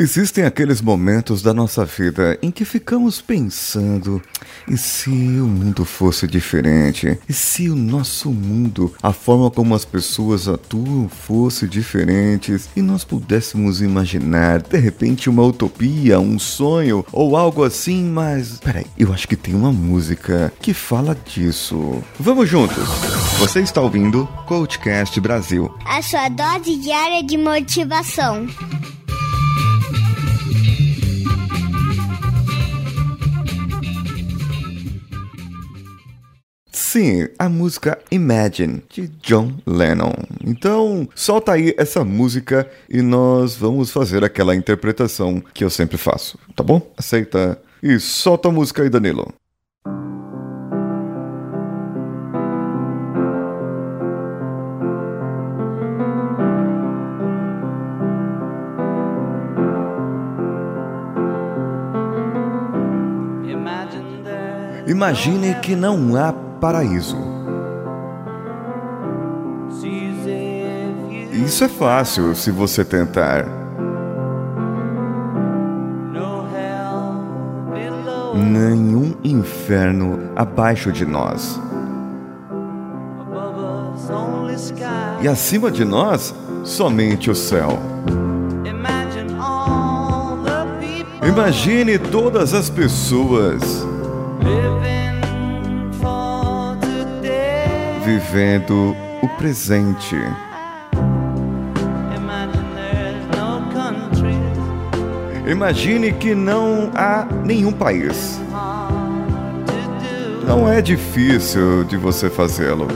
Existem aqueles momentos da nossa vida em que ficamos pensando: e se o mundo fosse diferente? E se o nosso mundo, a forma como as pessoas atuam fosse diferentes e nós pudéssemos imaginar de repente uma utopia, um sonho ou algo assim? Mas peraí, eu acho que tem uma música que fala disso. Vamos juntos! Você está ouvindo Coachcast Brasil a sua dose diária de motivação. Sim, a música Imagine de John Lennon. Então, solta aí essa música e nós vamos fazer aquela interpretação que eu sempre faço, tá bom? Aceita? E solta a música aí, Danilo. Imagine que não há paraíso. Isso é fácil se você tentar. Nenhum inferno abaixo de nós. E acima de nós, somente o céu. Imagine todas as pessoas vivendo o presente. Imagine que não há nenhum país. Não é difícil de você fazê-lo.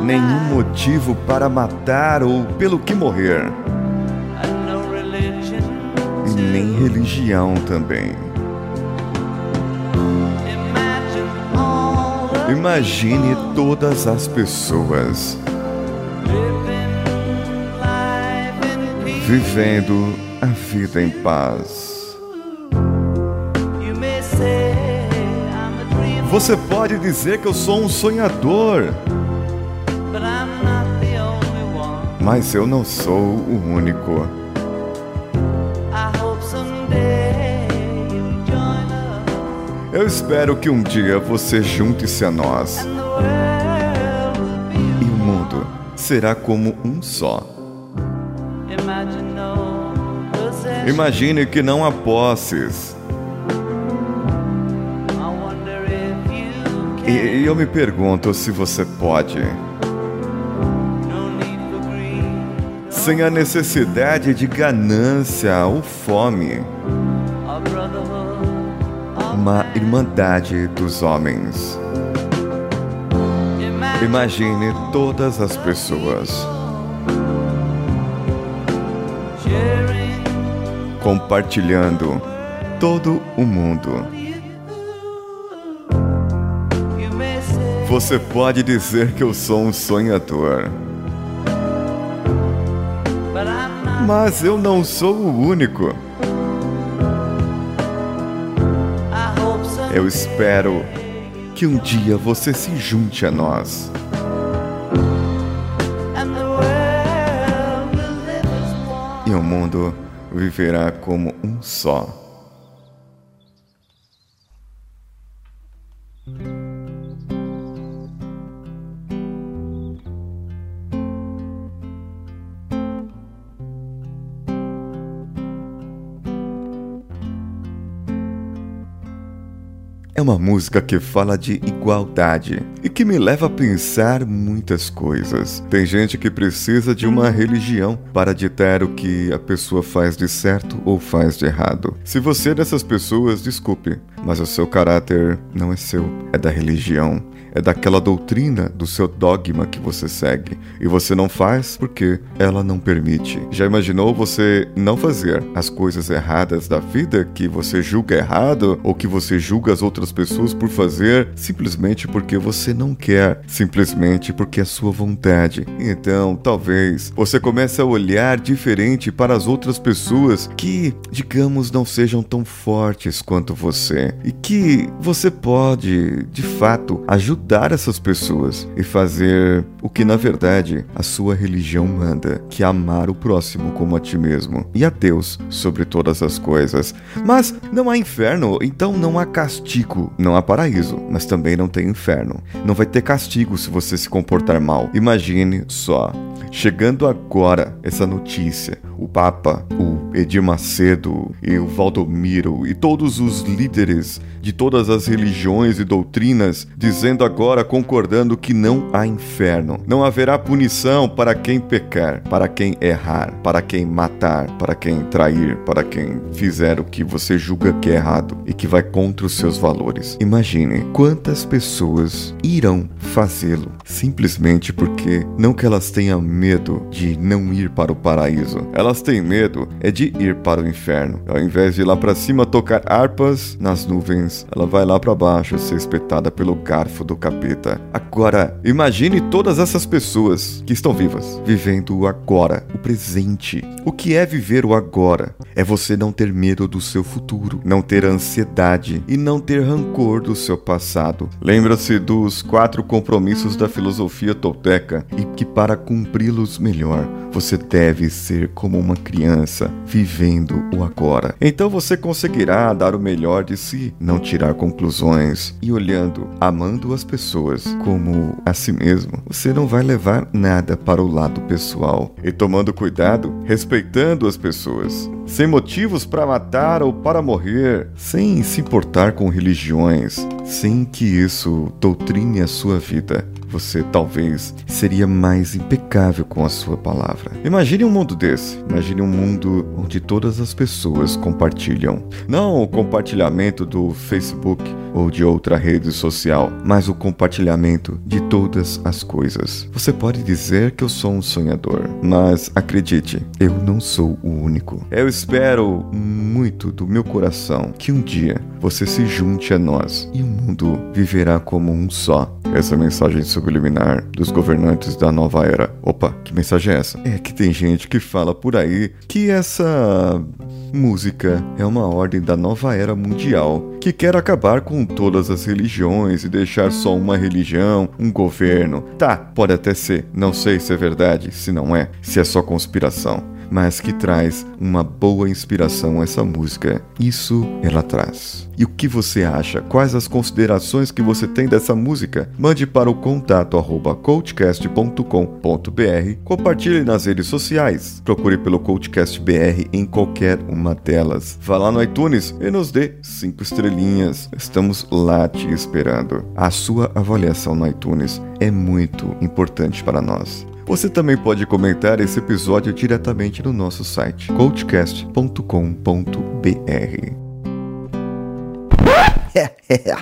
Nenhum motivo para matar ou pelo que morrer. E nem religião também. Imagine todas as pessoas vivendo a vida em paz. Você pode dizer que eu sou um sonhador, mas eu não sou o único. Eu espero que um dia você junte-se a nós. E o mundo será como um só. Imagine que não há posses. E eu me pergunto se você pode. Sem a necessidade de ganância ou fome uma irmandade dos homens. Imagine todas as pessoas compartilhando todo o mundo. Você pode dizer que eu sou um sonhador. Mas eu não sou o único. Eu espero que um dia você se junte a nós. E o mundo viverá como um só. É uma música que fala de igualdade e que me leva a pensar muitas coisas. Tem gente que precisa de uma religião para ditar o que a pessoa faz de certo ou faz de errado. Se você é dessas pessoas, desculpe, mas o seu caráter não é seu, é da religião é daquela doutrina do seu dogma que você segue e você não faz porque ela não permite. Já imaginou você não fazer as coisas erradas da vida que você julga errado ou que você julga as outras outras pessoas por fazer simplesmente porque você não quer, simplesmente porque é sua vontade. Então, talvez você comece a olhar diferente para as outras pessoas que, digamos, não sejam tão fortes quanto você e que você pode, de fato, ajudar essas pessoas e fazer o que na verdade a sua religião manda, que é amar o próximo como a ti mesmo e a Deus sobre todas as coisas. Mas não há inferno, então não há castigo. Não há paraíso, mas também não tem inferno. Não vai ter castigo se você se comportar mal. Imagine só. Chegando agora essa notícia, o Papa, o Edir Macedo e o Valdomiro e todos os líderes de todas as religiões e doutrinas dizendo agora, concordando que não há inferno, não haverá punição para quem pecar, para quem errar, para quem matar, para quem trair, para quem fizer o que você julga que é errado e que vai contra os seus valores. Imagine quantas pessoas irão fazê-lo simplesmente porque não que elas tenham medo de não ir para o paraíso, elas têm medo é de ir para o inferno. Ao invés de ir lá para cima tocar harpas nas nuvens, ela vai lá para baixo ser espetada pelo garfo do capeta. Agora, imagine todas essas pessoas que estão vivas, vivendo o agora, o presente. O que é viver o agora? É você não ter medo do seu futuro, não ter ansiedade e não ter rancor do seu passado. Lembra-se dos quatro compromissos da filosofia tolteca e que para cumpri-los melhor, você deve ser como uma criança vivendo o agora. Então você conseguirá dar o melhor de si, não tirar conclusões e olhando, amando as pessoas como a si mesmo. Você não vai levar nada para o lado pessoal e tomando cuidado, respeitando as pessoas, sem motivos para matar ou para morrer, sem se importar com religiões, sem que isso doutrine a sua vida você talvez seria mais impecável com a sua palavra. Imagine um mundo desse. Imagine um mundo onde todas as pessoas compartilham. Não o compartilhamento do Facebook ou de outra rede social, mas o compartilhamento de todas as coisas. Você pode dizer que eu sou um sonhador, mas acredite, eu não sou o único. Eu espero muito do meu coração que um dia você se junte a nós e o mundo viverá como um só. Essa mensagem subliminar dos governantes da nova era. Opa, que mensagem é essa? É que tem gente que fala por aí que essa música é uma ordem da nova era mundial que quer acabar com todas as religiões e deixar só uma religião, um governo. Tá, pode até ser, não sei se é verdade, se não é, se é só conspiração mas que traz uma boa inspiração essa música. Isso ela traz. E o que você acha? Quais as considerações que você tem dessa música? Mande para o contato arroba coachcast.com.br, compartilhe nas redes sociais, procure pelo Coachcast BR em qualquer uma delas. Vá lá no iTunes e nos dê cinco estrelinhas. Estamos lá te esperando. A sua avaliação no iTunes é muito importante para nós. Você também pode comentar esse episódio diretamente no nosso site coachcast.com.br. É, é,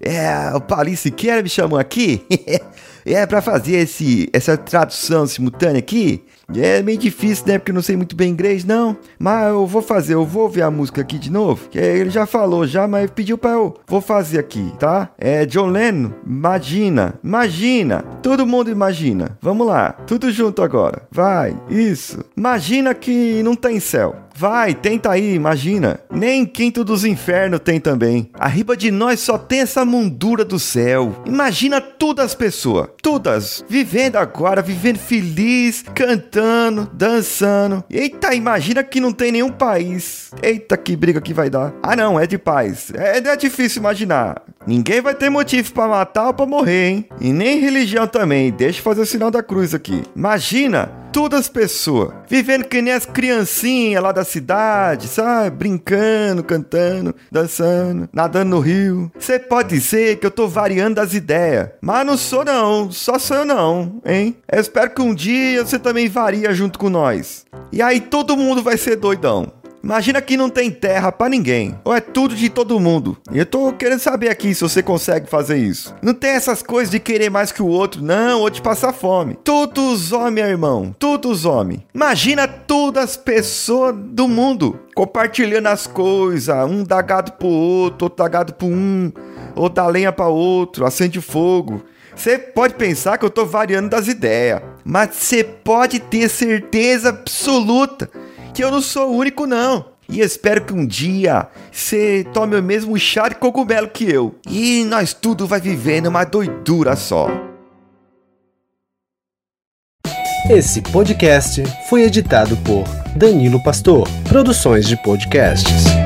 é, o Paulinho Siqueira me chamou aqui é para fazer esse, essa tradução simultânea aqui é meio difícil, né? Porque eu não sei muito bem inglês, não. Mas eu vou fazer, eu vou ver a música aqui de novo. Que ele já falou já, mas pediu pra eu. Vou fazer aqui, tá? É John Lennon, imagina, imagina. Todo mundo imagina. Vamos lá, tudo junto agora. Vai, isso. Imagina que não tem céu. Vai, tenta aí, imagina. Nem quinto dos infernos tem também. Arriba de nós só tem essa mundura do céu. Imagina todas as pessoas, todas, vivendo agora, vivendo feliz, cantando, dançando. Eita, imagina que não tem nenhum país. Eita, que briga que vai dar. Ah, não, é de paz. É, é difícil imaginar. Ninguém vai ter motivo para matar ou para morrer, hein? E nem religião também. Deixa eu fazer o sinal da cruz aqui. Imagina todas as pessoas vivendo que nem as criancinhas lá da cidade, sabe? Brincando, cantando, dançando, nadando no rio. Você pode dizer que eu tô variando as ideias, mas não sou não, só sou eu não, hein? Eu espero que um dia você também varia junto com nós. E aí todo mundo vai ser doidão. Imagina que não tem terra para ninguém. Ou é tudo de todo mundo. E eu tô querendo saber aqui se você consegue fazer isso. Não tem essas coisas de querer mais que o outro, não, ou de passar fome. Todos homens, irmão. Todos homens. Imagina todas as pessoas do mundo compartilhando as coisas. Um dá gado pro outro, outro dá gado pro um ou dá lenha para outro, acende fogo. Você pode pensar que eu tô variando das ideias, mas você pode ter certeza absoluta que eu não sou o único não. E espero que um dia você tome o mesmo chá de cogumelo que eu. E nós tudo vai vivendo uma doidura só. Esse podcast foi editado por Danilo Pastor, Produções de Podcasts.